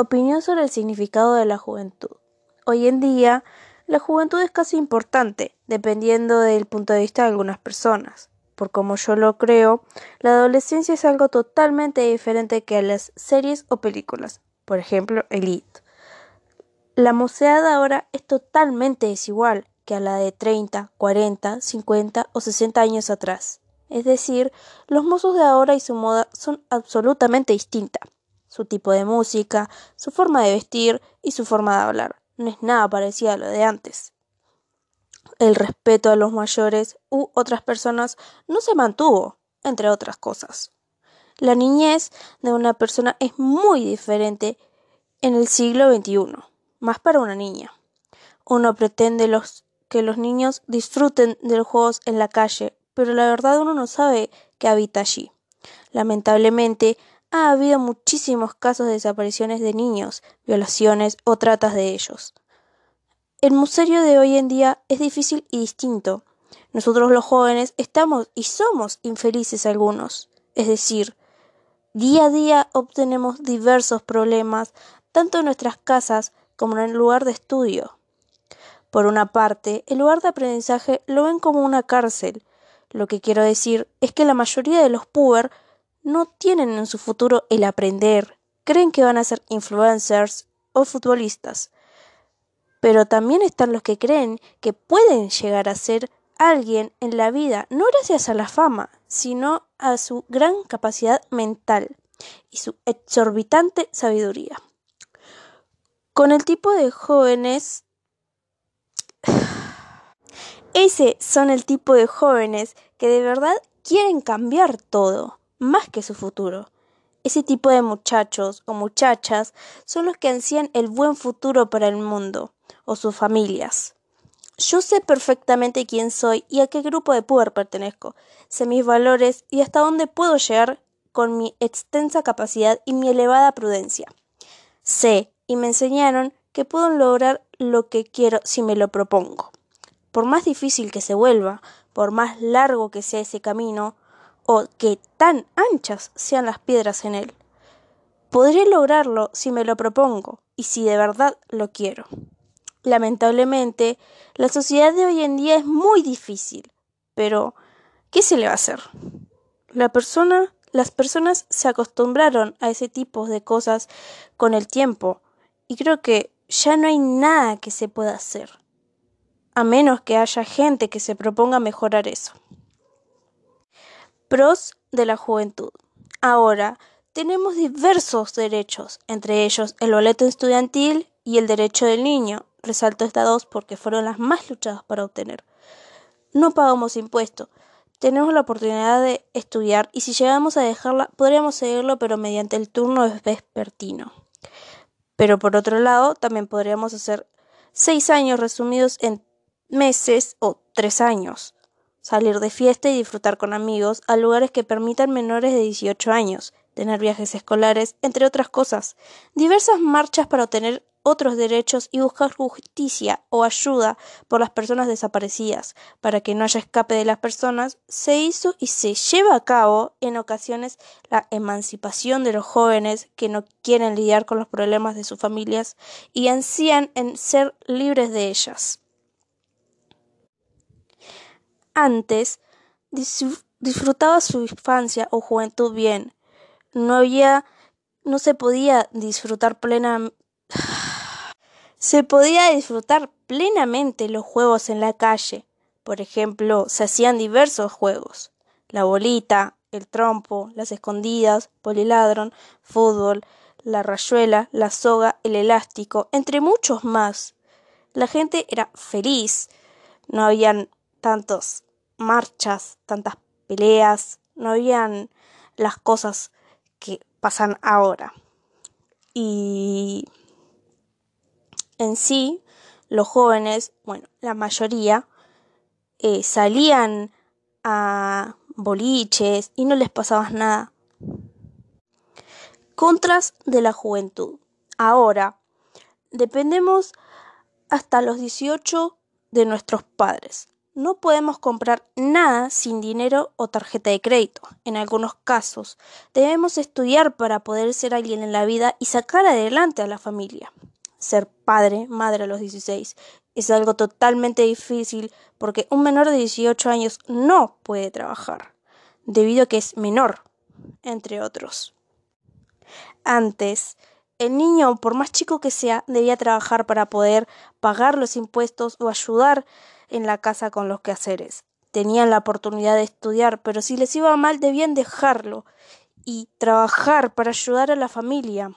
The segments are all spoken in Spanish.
Opinión sobre el significado de la juventud. Hoy en día, la juventud es casi importante, dependiendo del punto de vista de algunas personas. Por como yo lo creo, la adolescencia es algo totalmente diferente que a las series o películas, por ejemplo, Elite. La mocedad ahora es totalmente desigual que a la de 30, 40, 50 o 60 años atrás. Es decir, los mozos de ahora y su moda son absolutamente distintas su tipo de música, su forma de vestir y su forma de hablar. No es nada parecido a lo de antes. El respeto a los mayores u otras personas no se mantuvo, entre otras cosas. La niñez de una persona es muy diferente en el siglo XXI, más para una niña. Uno pretende los, que los niños disfruten de los juegos en la calle, pero la verdad uno no sabe que habita allí. Lamentablemente, ha habido muchísimos casos de desapariciones de niños, violaciones o tratas de ellos. El museo de hoy en día es difícil y distinto. Nosotros los jóvenes estamos y somos infelices algunos. Es decir, día a día obtenemos diversos problemas, tanto en nuestras casas como en el lugar de estudio. Por una parte, el lugar de aprendizaje lo ven como una cárcel. Lo que quiero decir es que la mayoría de los puber no tienen en su futuro el aprender, creen que van a ser influencers o futbolistas. Pero también están los que creen que pueden llegar a ser alguien en la vida, no gracias a la fama, sino a su gran capacidad mental y su exorbitante sabiduría. Con el tipo de jóvenes ese son el tipo de jóvenes que de verdad quieren cambiar todo más que su futuro. Ese tipo de muchachos o muchachas son los que ansían el buen futuro para el mundo o sus familias. Yo sé perfectamente quién soy y a qué grupo de poder pertenezco, sé mis valores y hasta dónde puedo llegar con mi extensa capacidad y mi elevada prudencia. Sé y me enseñaron que puedo lograr lo que quiero si me lo propongo. Por más difícil que se vuelva, por más largo que sea ese camino, o que tan anchas sean las piedras en él. Podré lograrlo si me lo propongo y si de verdad lo quiero. Lamentablemente, la sociedad de hoy en día es muy difícil, pero ¿qué se le va a hacer? La persona, las personas se acostumbraron a ese tipo de cosas con el tiempo y creo que ya no hay nada que se pueda hacer, a menos que haya gente que se proponga mejorar eso. Pros de la juventud. Ahora, tenemos diversos derechos, entre ellos el boleto estudiantil y el derecho del niño. Resalto estas dos porque fueron las más luchadas para obtener. No pagamos impuestos. Tenemos la oportunidad de estudiar y si llegamos a dejarla, podríamos seguirlo, pero mediante el turno vespertino. Pero por otro lado, también podríamos hacer seis años resumidos en meses o tres años salir de fiesta y disfrutar con amigos a lugares que permitan menores de 18 años, tener viajes escolares, entre otras cosas, diversas marchas para obtener otros derechos y buscar justicia o ayuda por las personas desaparecidas, para que no haya escape de las personas, se hizo y se lleva a cabo en ocasiones la emancipación de los jóvenes que no quieren lidiar con los problemas de sus familias y ansían en ser libres de ellas antes disfrutaba su infancia o juventud bien. No había, no se podía disfrutar plena, se podía disfrutar plenamente los juegos en la calle. Por ejemplo, se hacían diversos juegos. La bolita, el trompo, las escondidas, poliladron, fútbol, la rayuela, la soga, el elástico, entre muchos más. La gente era feliz. No habían tantos marchas, tantas peleas, no habían las cosas que pasan ahora. Y en sí, los jóvenes, bueno, la mayoría, eh, salían a boliches y no les pasaba nada. Contras de la juventud. Ahora, dependemos hasta los 18 de nuestros padres no podemos comprar nada sin dinero o tarjeta de crédito. En algunos casos, debemos estudiar para poder ser alguien en la vida y sacar adelante a la familia. Ser padre, madre a los 16 es algo totalmente difícil porque un menor de 18 años no puede trabajar, debido a que es menor, entre otros. Antes, el niño, por más chico que sea, debía trabajar para poder pagar los impuestos o ayudar en la casa con los quehaceres. Tenían la oportunidad de estudiar, pero si les iba mal debían dejarlo y trabajar para ayudar a la familia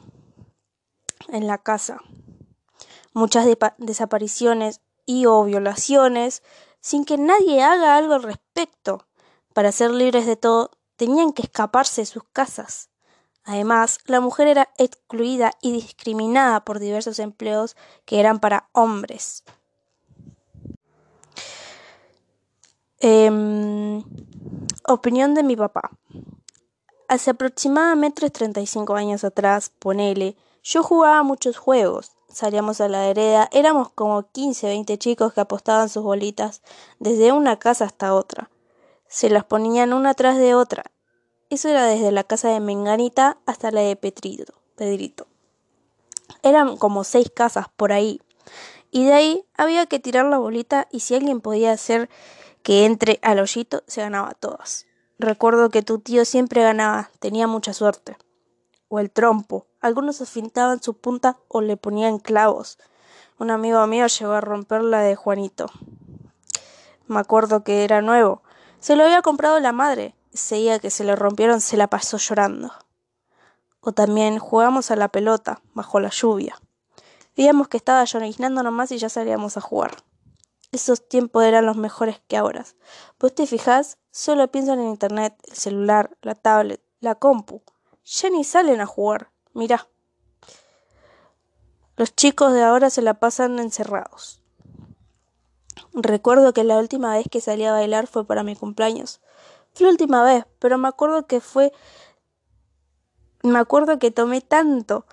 en la casa. Muchas desapariciones y o violaciones sin que nadie haga algo al respecto. Para ser libres de todo, tenían que escaparse de sus casas. Además, la mujer era excluida y discriminada por diversos empleos que eran para hombres. Em, opinión de mi papá. Hace aproximadamente 35 años atrás, ponele, yo jugaba muchos juegos. Salíamos a la hereda, éramos como 15, 20 chicos que apostaban sus bolitas desde una casa hasta otra. Se las ponían una tras de otra eso era desde la casa de Menganita hasta la de Petrito, Pedrito. Eran como seis casas por ahí. Y de ahí había que tirar la bolita y si alguien podía hacer que entre al hoyito, se ganaba todas. Recuerdo que tu tío siempre ganaba, tenía mucha suerte. O el trompo. Algunos afintaban su punta o le ponían clavos. Un amigo mío llegó a romper la de Juanito. Me acuerdo que era nuevo. Se lo había comprado la madre ese día que se le rompieron se la pasó llorando. O también jugamos a la pelota bajo la lluvia. Veíamos que estaba lloriznando nomás y ya salíamos a jugar. Esos tiempos eran los mejores que ahora. Vos te fijás, solo piensan en internet, el celular, la tablet, la compu. Ya ni salen a jugar. Mirá. Los chicos de ahora se la pasan encerrados. Recuerdo que la última vez que salí a bailar fue para mi cumpleaños. Fue la última vez, pero me acuerdo que fue... Me acuerdo que tomé tanto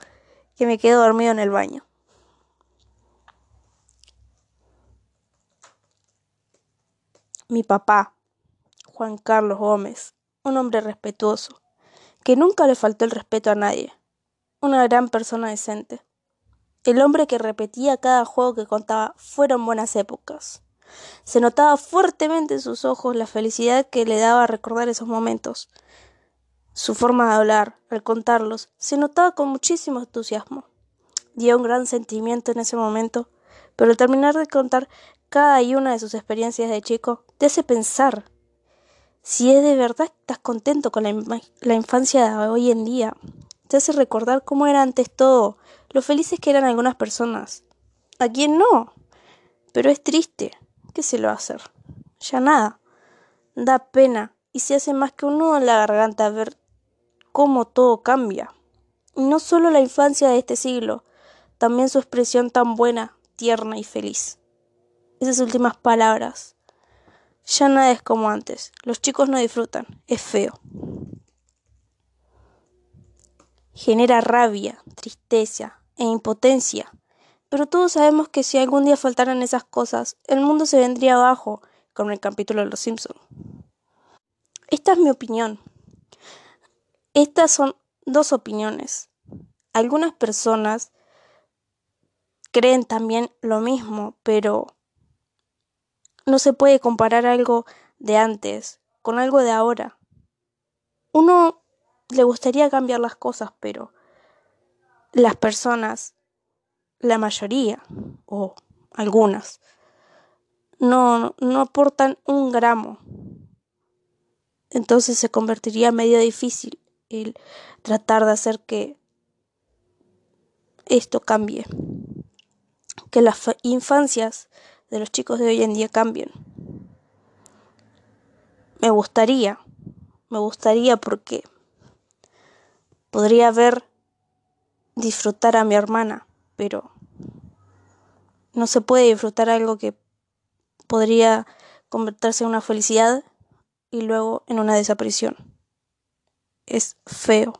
que me quedé dormido en el baño. Mi papá, Juan Carlos Gómez, un hombre respetuoso, que nunca le faltó el respeto a nadie, una gran persona decente. El hombre que repetía cada juego que contaba fueron buenas épocas. Se notaba fuertemente en sus ojos la felicidad que le daba recordar esos momentos. Su forma de hablar, al contarlos, se notaba con muchísimo entusiasmo. Dio un gran sentimiento en ese momento, pero al terminar de contar cada una de sus experiencias de chico, te hace pensar si es de verdad estás contento con la, la infancia de hoy en día. Te hace recordar cómo era antes todo, lo felices que eran algunas personas. ¿A quién no? Pero es triste ¿qué se lo va a hacer? Ya nada. Da pena y se hace más que un nudo en la garganta ver cómo todo cambia. Y no solo la infancia de este siglo, también su expresión tan buena, tierna y feliz. Esas últimas palabras. Ya nada es como antes. Los chicos no disfrutan. Es feo. Genera rabia, tristeza e impotencia pero todos sabemos que si algún día faltaran esas cosas, el mundo se vendría abajo, como el capítulo de Los Simpson. Esta es mi opinión. Estas son dos opiniones. Algunas personas creen también lo mismo, pero no se puede comparar algo de antes con algo de ahora. Uno le gustaría cambiar las cosas, pero las personas la mayoría, o algunas, no, no aportan un gramo. Entonces se convertiría medio difícil el tratar de hacer que esto cambie, que las infancias de los chicos de hoy en día cambien. Me gustaría, me gustaría porque podría ver disfrutar a mi hermana pero no se puede disfrutar algo que podría convertirse en una felicidad y luego en una desaparición. Es feo.